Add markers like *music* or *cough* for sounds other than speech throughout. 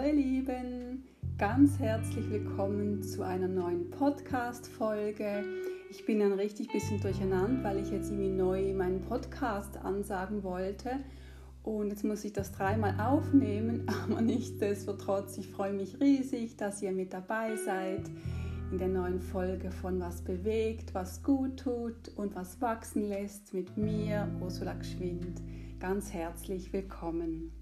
Hallo ihr Lieben, ganz herzlich willkommen zu einer neuen Podcast-Folge. Ich bin ein richtig bisschen durcheinander, weil ich jetzt irgendwie neu meinen Podcast ansagen wollte. Und jetzt muss ich das dreimal aufnehmen, *laughs* aber nichtsdestotrotz, ich freue mich riesig, dass ihr mit dabei seid in der neuen Folge von Was bewegt, was gut tut und was wachsen lässt mit mir, Ursula Geschwind. Ganz herzlich willkommen.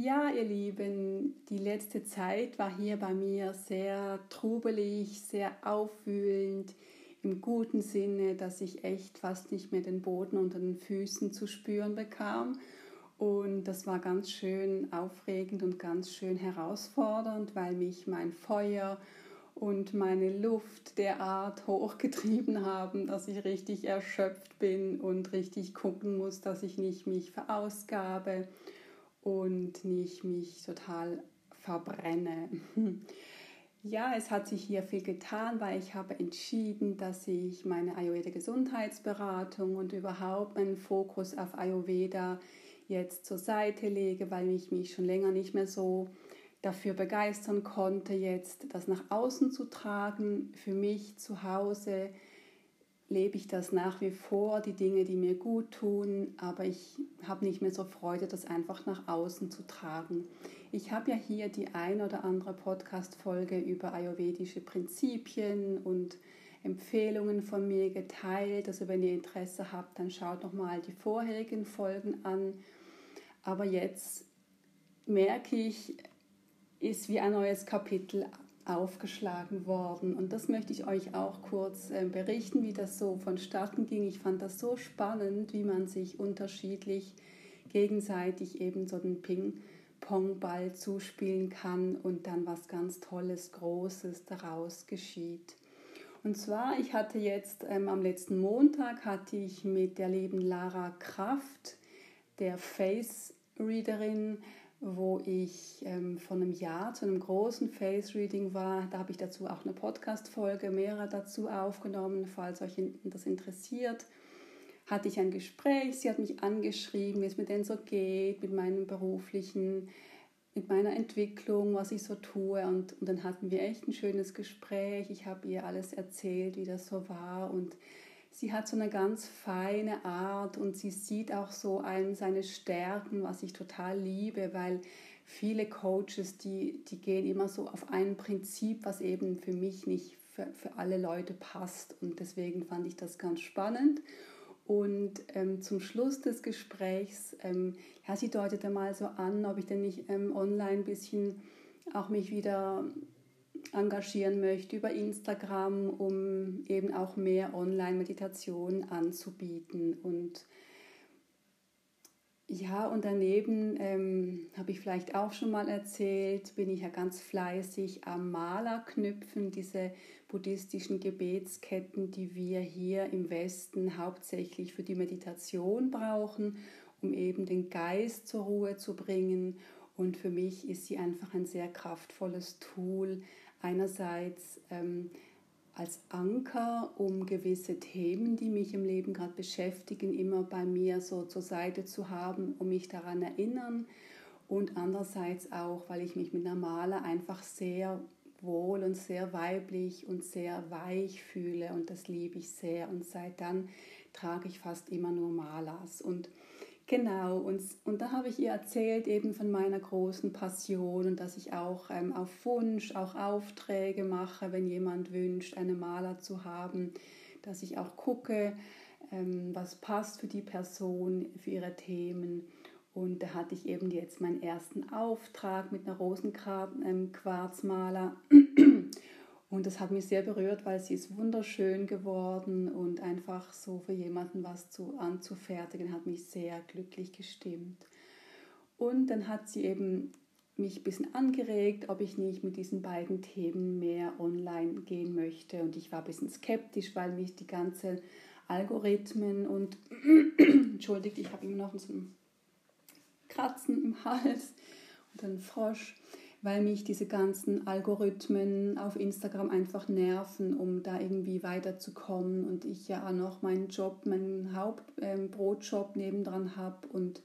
Ja, ihr Lieben, die letzte Zeit war hier bei mir sehr trubelig, sehr aufwühlend, im guten Sinne, dass ich echt fast nicht mehr den Boden unter den Füßen zu spüren bekam. Und das war ganz schön aufregend und ganz schön herausfordernd, weil mich mein Feuer und meine Luft derart hochgetrieben haben, dass ich richtig erschöpft bin und richtig gucken muss, dass ich nicht mich verausgabe und nicht mich total verbrenne. *laughs* Ja, es hat sich hier viel getan, weil ich habe entschieden, dass ich meine Ayurveda Gesundheitsberatung und überhaupt meinen Fokus auf Ayurveda jetzt zur Seite lege, weil ich mich schon länger nicht mehr so dafür begeistern konnte, jetzt das nach außen zu tragen. Für mich zu Hause lebe ich das nach wie vor, die Dinge, die mir gut tun, aber ich habe nicht mehr so Freude, das einfach nach außen zu tragen. Ich habe ja hier die ein oder andere Podcast-Folge über ayurvedische Prinzipien und Empfehlungen von mir geteilt. Also wenn ihr Interesse habt, dann schaut noch mal die vorherigen Folgen an. Aber jetzt merke ich, ist wie ein neues Kapitel aufgeschlagen worden. Und das möchte ich euch auch kurz äh, berichten, wie das so vonstatten ging. Ich fand das so spannend, wie man sich unterschiedlich gegenseitig eben so den Ping-Pong-Ball zuspielen kann und dann was ganz Tolles, Großes daraus geschieht. Und zwar, ich hatte jetzt ähm, am letzten Montag hatte ich mit der lieben Lara Kraft, der Face-Readerin, wo ich ähm, vor einem Jahr zu einem großen Face-Reading war. Da habe ich dazu auch eine Podcast-Folge, mehrere dazu aufgenommen, falls euch das interessiert. Hatte ich ein Gespräch, sie hat mich angeschrieben, wie es mir denn so geht, mit meinem beruflichen, mit meiner Entwicklung, was ich so tue. Und, und dann hatten wir echt ein schönes Gespräch. Ich habe ihr alles erzählt, wie das so war. Und sie hat so eine ganz feine Art und sie sieht auch so ein, seine Stärken, was ich total liebe, weil viele Coaches, die, die gehen immer so auf ein Prinzip, was eben für mich nicht für, für alle Leute passt. Und deswegen fand ich das ganz spannend. Und ähm, zum Schluss des Gesprächs, ähm, ja, sie deutete mal so an, ob ich denn nicht ähm, online ein bisschen auch mich wieder engagieren möchte über Instagram, um eben auch mehr Online-Meditation anzubieten. Und ja, und daneben ähm, habe ich vielleicht auch schon mal erzählt, bin ich ja ganz fleißig am Malerknüpfen, diese buddhistischen Gebetsketten, die wir hier im Westen hauptsächlich für die Meditation brauchen, um eben den Geist zur Ruhe zu bringen. Und für mich ist sie einfach ein sehr kraftvolles Tool, einerseits ähm, als Anker, um gewisse Themen, die mich im Leben gerade beschäftigen, immer bei mir so zur Seite zu haben, um mich daran erinnern. Und andererseits auch, weil ich mich mit einer Maler einfach sehr wohl und sehr weiblich und sehr weich fühle und das liebe ich sehr. Und seit dann trage ich fast immer nur Malers. Und Genau, und, und da habe ich ihr erzählt eben von meiner großen Passion und dass ich auch ähm, auf Wunsch auch Aufträge mache, wenn jemand wünscht, einen Maler zu haben, dass ich auch gucke, ähm, was passt für die Person, für ihre Themen. Und da hatte ich eben jetzt meinen ersten Auftrag mit einer Rosenquarzmaler. Und das hat mich sehr berührt, weil sie ist wunderschön geworden und einfach so für jemanden was zu, anzufertigen, hat mich sehr glücklich gestimmt. Und dann hat sie eben mich ein bisschen angeregt, ob ich nicht mit diesen beiden Themen mehr online gehen möchte. Und ich war ein bisschen skeptisch, weil mich die ganzen Algorithmen und *clears throat* entschuldigt, ich habe immer noch so ein Kratzen im Hals und einen Frosch weil mich diese ganzen Algorithmen auf Instagram einfach nerven, um da irgendwie weiterzukommen und ich ja noch meinen Job, meinen Hauptbrotjob ähm, nebendran habe und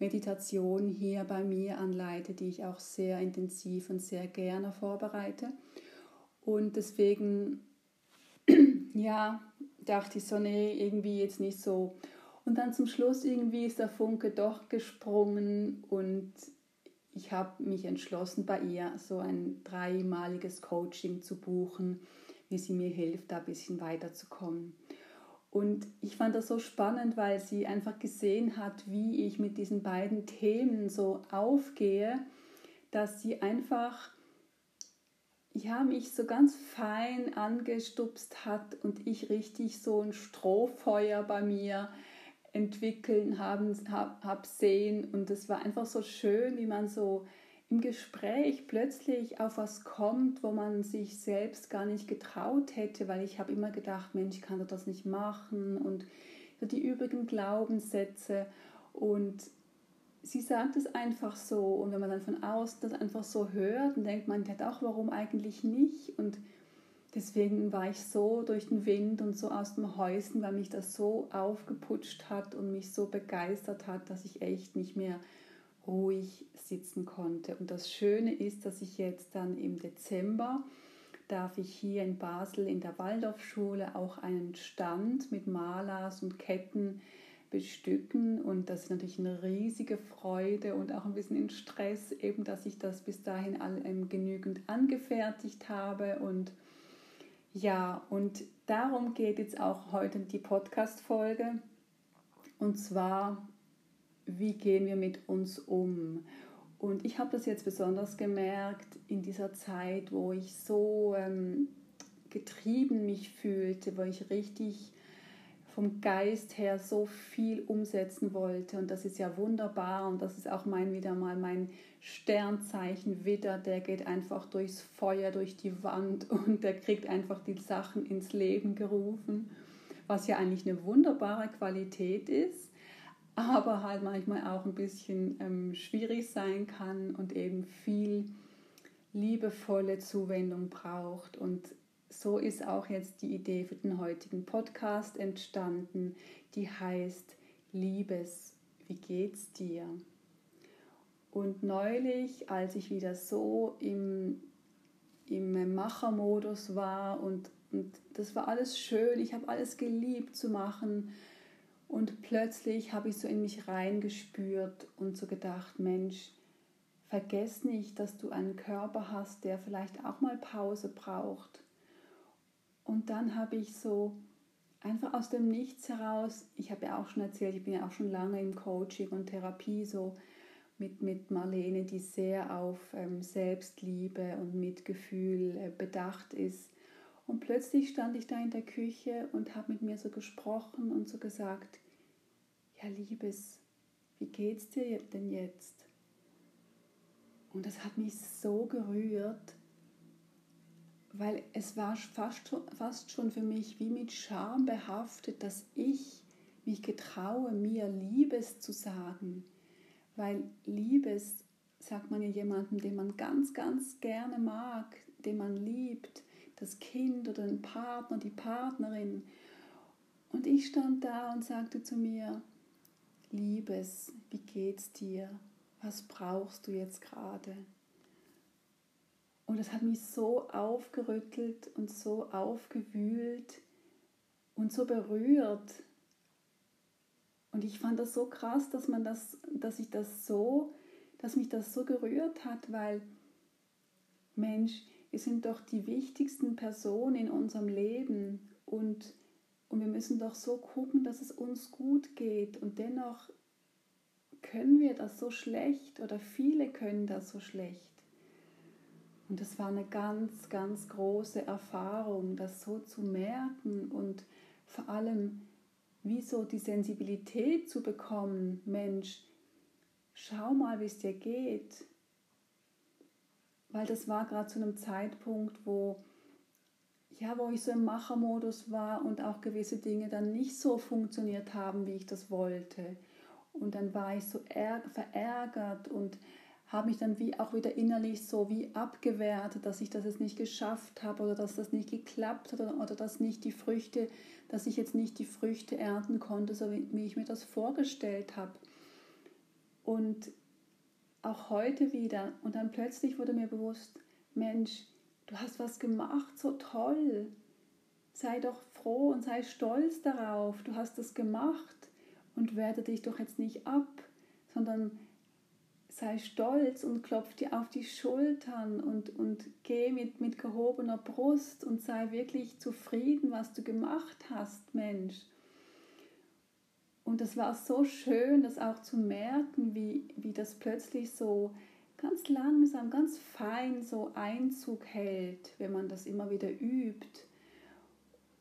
Meditation hier bei mir anleite, die ich auch sehr intensiv und sehr gerne vorbereite. Und deswegen, *clears throat* ja, dachte ich so, nee, irgendwie jetzt nicht so. Und dann zum Schluss irgendwie ist der Funke doch gesprungen und ich habe mich entschlossen, bei ihr so ein dreimaliges Coaching zu buchen, wie sie mir hilft, da ein bisschen weiterzukommen. Und ich fand das so spannend, weil sie einfach gesehen hat, wie ich mit diesen beiden Themen so aufgehe, dass sie einfach, ja, mich so ganz fein angestupst hat und ich richtig so ein Strohfeuer bei mir entwickeln haben hab, hab sehen. Und es war einfach so schön, wie man so im Gespräch plötzlich auf was kommt, wo man sich selbst gar nicht getraut hätte, weil ich habe immer gedacht, Mensch, kann doch das nicht machen? Und die übrigen Glaubenssätze. Und sie sagt es einfach so. Und wenn man dann von außen das einfach so hört, dann denkt man, ja auch, warum eigentlich nicht? Und Deswegen war ich so durch den Wind und so aus dem Häuschen, weil mich das so aufgeputscht hat und mich so begeistert hat, dass ich echt nicht mehr ruhig sitzen konnte. Und das Schöne ist, dass ich jetzt dann im Dezember darf ich hier in Basel in der Waldorfschule auch einen Stand mit Malers und Ketten bestücken und das ist natürlich eine riesige Freude und auch ein bisschen in Stress, eben dass ich das bis dahin all, genügend angefertigt habe und ja, und darum geht jetzt auch heute die Podcast-Folge. Und zwar, wie gehen wir mit uns um? Und ich habe das jetzt besonders gemerkt in dieser Zeit, wo ich so ähm, getrieben mich fühlte, wo ich richtig vom Geist her so viel umsetzen wollte. Und das ist ja wunderbar. Und das ist auch mein wieder mal mein Sternzeichen Widder. Der geht einfach durchs Feuer, durch die Wand *laughs* und der kriegt einfach die Sachen ins Leben gerufen. Was ja eigentlich eine wunderbare Qualität ist, aber halt manchmal auch ein bisschen ähm, schwierig sein kann und eben viel liebevolle Zuwendung braucht. Und so ist auch jetzt die Idee für den heutigen Podcast entstanden, die heißt Liebes, wie geht's dir? Und neulich, als ich wieder so im, im Machermodus war und, und das war alles schön, ich habe alles geliebt zu machen und plötzlich habe ich so in mich reingespürt und so gedacht, Mensch, vergess nicht, dass du einen Körper hast, der vielleicht auch mal Pause braucht und dann habe ich so einfach aus dem Nichts heraus, ich habe ja auch schon erzählt, ich bin ja auch schon lange im Coaching und Therapie so mit, mit Marlene, die sehr auf ähm, Selbstliebe und Mitgefühl äh, bedacht ist. Und plötzlich stand ich da in der Küche und habe mit mir so gesprochen und so gesagt, ja Liebes, wie geht's dir denn jetzt? Und das hat mich so gerührt, weil es war fast schon, fast schon für mich wie mit Scham behaftet, dass ich mich getraue, mir Liebes zu sagen. Weil Liebes sagt man ja jemandem, den man ganz, ganz gerne mag, den man liebt, das Kind oder den Partner, die Partnerin. Und ich stand da und sagte zu mir, Liebes, wie geht's dir? Was brauchst du jetzt gerade? Und es hat mich so aufgerüttelt und so aufgewühlt und so berührt. Und ich fand das so krass, dass man das, dass ich das so, dass mich das so gerührt hat, weil Mensch, wir sind doch die wichtigsten Personen in unserem Leben und, und wir müssen doch so gucken, dass es uns gut geht. Und dennoch können wir das so schlecht oder viele können das so schlecht. Und es war eine ganz, ganz große Erfahrung, das so zu merken und vor allem wie so die Sensibilität zu bekommen, Mensch, schau mal, wie es dir geht. Weil das war gerade zu einem Zeitpunkt, wo ja, wo ich so im Machermodus war und auch gewisse Dinge dann nicht so funktioniert haben, wie ich das wollte. Und dann war ich so verärgert und habe mich dann wie auch wieder innerlich so wie abgewertet, dass ich das jetzt nicht geschafft habe oder dass das nicht geklappt hat oder, oder dass nicht die Früchte, dass ich jetzt nicht die Früchte ernten konnte, so wie, ich mir das vorgestellt habe. Und auch heute wieder. Und dann plötzlich wurde mir bewusst, Mensch, du hast was gemacht, so toll. Sei doch froh und sei stolz darauf. Du hast es gemacht und werte dich doch jetzt nicht ab, sondern sei stolz und klopf dir auf die Schultern und, und geh mit, mit gehobener Brust und sei wirklich zufrieden, was du gemacht hast, Mensch. Und es war so schön, das auch zu merken, wie, wie das plötzlich so ganz langsam, ganz fein so Einzug hält, wenn man das immer wieder übt.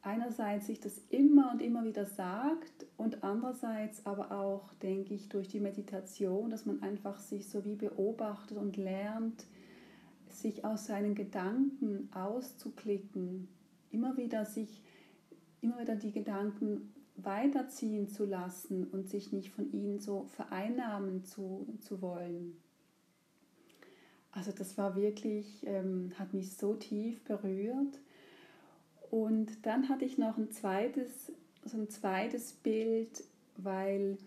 Einerseits sich das immer und immer wieder sagt und andererseits aber auch, denke ich, durch die Meditation, dass man einfach sich so wie beobachtet und lernt, sich aus seinen Gedanken auszuklicken, immer wieder sich, immer wieder die Gedanken weiterziehen zu lassen und sich nicht von ihnen so vereinnahmen zu, zu wollen. Also das war wirklich, ähm, hat mich so tief berührt. Und dann hatte ich noch ein zweites, so ein zweites Bild, weil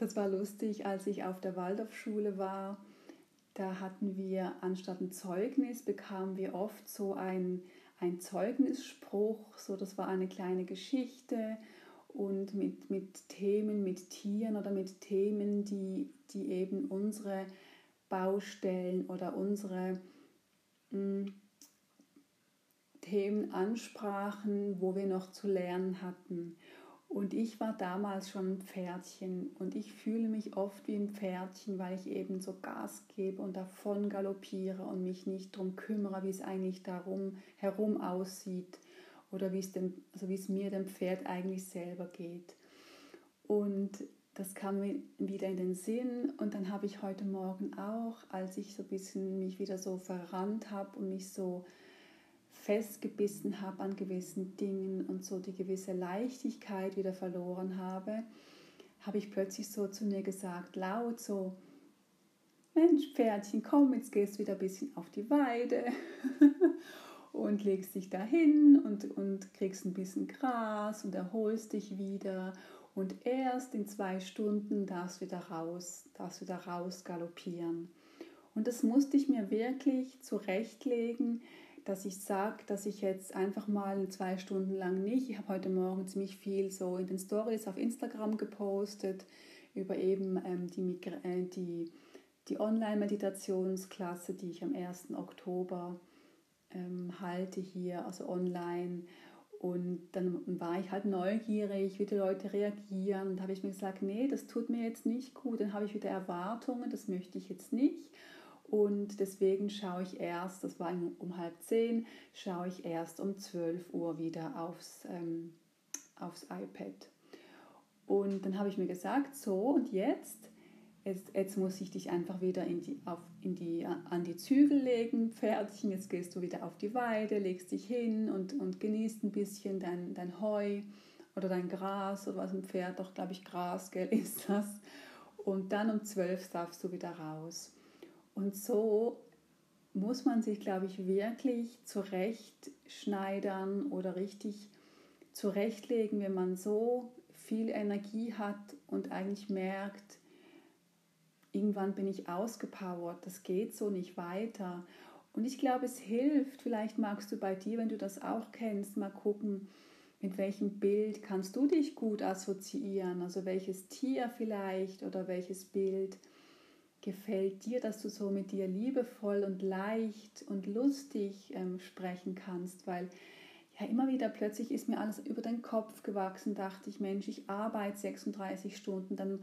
das war lustig, als ich auf der Waldorfschule war. Da hatten wir anstatt ein Zeugnis, bekamen wir oft so ein, ein Zeugnisspruch, so das war eine kleine Geschichte und mit, mit Themen, mit Tieren oder mit Themen, die, die eben unsere Baustellen oder unsere mh, hm, Themen ansprachen, wo wir noch zu lernen hatten. Und ich war damals schon ein Pferdchen und ich fühle mich oft wie ein Pferdchen, weil ich eben so Gas gebe und davon galoppiere und mich nicht darum kümmere, wie es eigentlich darum herum aussieht oder wie es, dem, also wie es mir dem Pferd eigentlich selber geht. Und das kam mir wieder in den Sinn und dann habe ich heute Morgen auch, als ich so ein bisschen mich wieder so verrannt habe und mich so festgebissen habe an gewissen Dingen und so die gewisse Leichtigkeit wieder verloren habe, habe ich plötzlich so zu mir gesagt, laut so, Mensch, Pferdchen, komm, jetzt gehst du wieder ein bisschen auf die Weide *laughs* und legst dich dahin und, und kriegst ein bisschen Gras und erholst dich wieder und erst in zwei Stunden darfst du wieder raus, darfst wieder raus galoppieren. Und das musste ich mir wirklich zurechtlegen, dass ich sage, dass ich jetzt einfach mal zwei Stunden lang nicht. Ich habe heute Morgen ziemlich viel so in den Stories auf Instagram gepostet über eben ähm, die, äh, die, die Online-Meditationsklasse, die ich am 1. Oktober ähm, halte hier, also online. Und dann war ich halt neugierig, wie die Leute reagieren. Und habe ich mir gesagt, nee, das tut mir jetzt nicht gut. Dann habe ich wieder Erwartungen, das möchte ich jetzt nicht. Und deswegen schaue ich erst, das war um halb zehn, schaue ich erst um 12 Uhr wieder aufs, ähm, aufs iPad. Und dann habe ich mir gesagt, so und jetzt Jetzt, jetzt muss ich dich einfach wieder in die, auf, in die, an die Zügel legen, Pferdchen. Jetzt gehst du wieder auf die Weide, legst dich hin und, und genießt ein bisschen dein, dein Heu oder dein Gras oder was ein Pferd doch, glaube ich, Gras, gell, *laughs* ist das. Und dann um zwölf darfst du wieder raus. Und so muss man sich, glaube ich, wirklich zurechtschneidern oder richtig zurechtlegen, wenn man so viel Energie hat und eigentlich merkt, irgendwann bin ich ausgepowert, das geht so nicht weiter. Und ich glaube, es hilft, vielleicht magst du bei dir, wenn du das auch kennst, mal gucken, mit welchem Bild kannst du dich gut assoziieren, also welches Tier vielleicht oder welches Bild gefällt dir, dass du so mit dir liebevoll und leicht und lustig ähm, sprechen kannst, weil ja immer wieder plötzlich ist mir alles über den Kopf gewachsen, dachte ich, Mensch, ich arbeite 36 Stunden, dann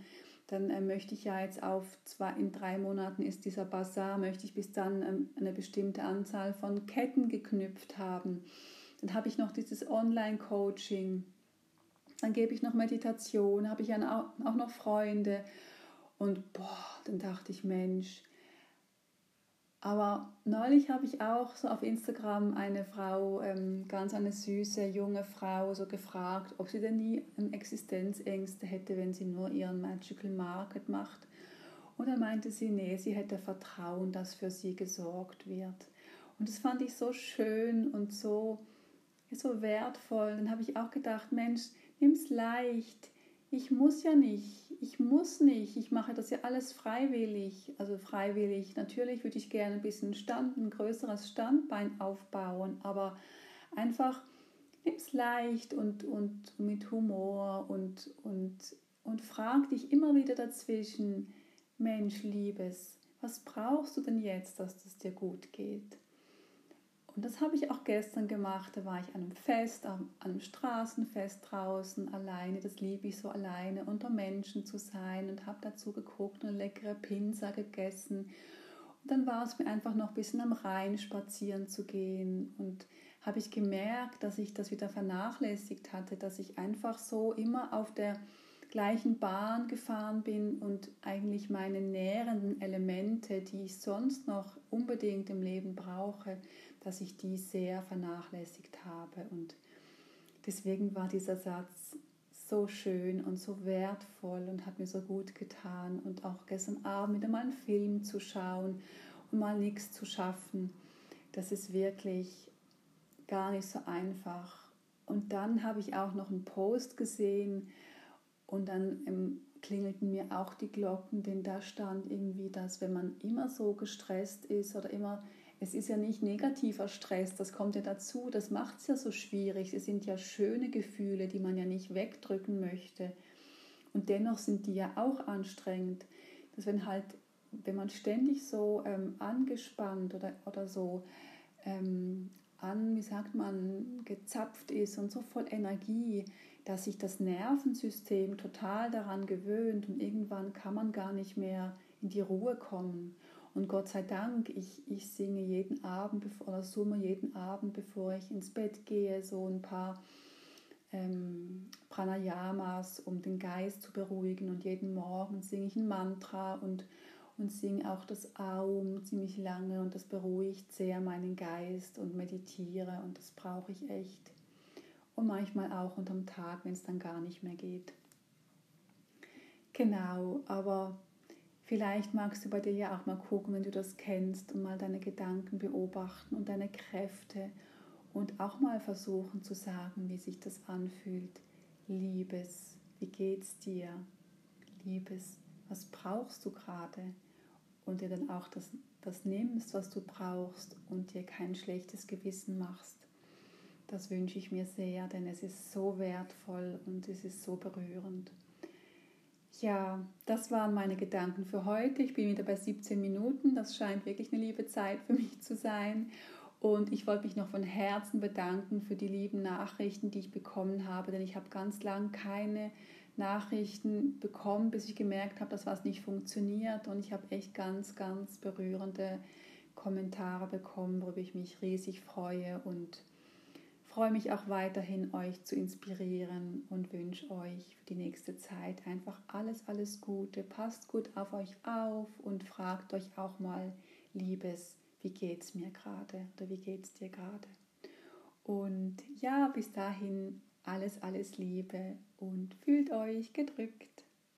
dann äh, möchte ich ja jetzt auf zwei, in drei Monaten ist dieser Bazar, möchte ich bis dann ähm, eine bestimmte Anzahl von Ketten geknüpft haben. Dann habe ich noch dieses Online-Coaching, dann gebe ich noch Meditation, habe ich auch, auch noch Freunde. Und boah, dann dachte ich, Mensch, aber neulich habe ich auch so auf Instagram eine Frau, ähm, ganz eine süße junge Frau, so gefragt, ob sie denn nie Existenzängste hätte, wenn sie nur ihren Magical Market macht. Und dann meinte sie, nee, sie hätte Vertrauen, dass für sie gesorgt wird. Und das fand ich so schön und so, so wertvoll. Dann habe ich auch gedacht, Mensch, nimm es leicht. Ich muss ja nicht, ich muss nicht, ich mache das ja alles freiwillig. Also freiwillig, natürlich würde ich gerne ein bisschen Stand, ein größeres Standbein aufbauen, aber einfach nimm es leicht und, und mit Humor und, und, und frag dich immer wieder dazwischen, Mensch, Liebes, was brauchst du denn jetzt, dass es dir gut geht? Und das habe ich auch gestern gemacht. Da war ich an einem Fest, an einem Straßenfest draußen, alleine. Das liebe ich so alleine, unter Menschen zu sein und habe dazu geguckt und leckere Pinsa gegessen. Und dann war es mir einfach noch ein bisschen am Rhein spazieren zu gehen. Und habe ich gemerkt, dass ich das wieder vernachlässigt hatte, dass ich einfach so immer auf der gleichen Bahn gefahren bin und eigentlich meine nährenden Elemente, die ich sonst noch unbedingt im Leben brauche, dass ich die sehr vernachlässigt habe. Und deswegen war dieser Satz so schön und so wertvoll und hat mir so gut getan. Und auch gestern Abend wieder mal einen Film zu schauen und mal nichts zu schaffen, das ist wirklich gar nicht so einfach. Und dann habe ich auch noch einen Post gesehen und dann klingelten mir auch die Glocken, denn da stand irgendwie, dass wenn man immer so gestresst ist oder immer es ist ja nicht negativer Stress, das kommt ja dazu, das macht es ja so schwierig. Es sind ja schöne Gefühle, die man ja nicht wegdrücken möchte. Und dennoch sind die ja auch anstrengend. Dass wenn halt, wenn man ständig so ähm, angespannt oder, oder so ähm, an, wie sagt man, gezapft ist und so voll Energie, dass sich das Nervensystem total daran gewöhnt und irgendwann kann man gar nicht mehr in die Ruhe kommen. Und Gott sei Dank, ich, ich singe jeden Abend oder summe jeden Abend, bevor ich ins Bett gehe, so ein paar ähm, Pranayamas, um den Geist zu beruhigen. Und jeden Morgen singe ich ein Mantra und, und singe auch das Aum ziemlich lange und das beruhigt sehr meinen Geist und meditiere und das brauche ich echt. Und manchmal auch unterm Tag, wenn es dann gar nicht mehr geht. Genau, aber Vielleicht magst du bei dir ja auch mal gucken, wenn du das kennst und mal deine Gedanken beobachten und deine Kräfte und auch mal versuchen zu sagen, wie sich das anfühlt. Liebes, wie geht's dir? Liebes, was brauchst du gerade? Und dir dann auch das, das nimmst, was du brauchst und dir kein schlechtes Gewissen machst. Das wünsche ich mir sehr, denn es ist so wertvoll und es ist so berührend. Ja, das waren meine Gedanken für heute. Ich bin wieder bei 17 Minuten. Das scheint wirklich eine liebe Zeit für mich zu sein. Und ich wollte mich noch von Herzen bedanken für die lieben Nachrichten, die ich bekommen habe, denn ich habe ganz lang keine Nachrichten bekommen, bis ich gemerkt habe, dass was nicht funktioniert. Und ich habe echt ganz, ganz berührende Kommentare bekommen, worüber ich mich riesig freue und freue mich auch weiterhin, euch zu inspirieren und wünsche euch für die nächste Zeit einfach alles, alles Gute. Passt gut auf euch auf und fragt euch auch mal, Liebes, wie geht's mir gerade oder wie geht's dir gerade? Und ja, bis dahin alles, alles Liebe und fühlt euch gedrückt.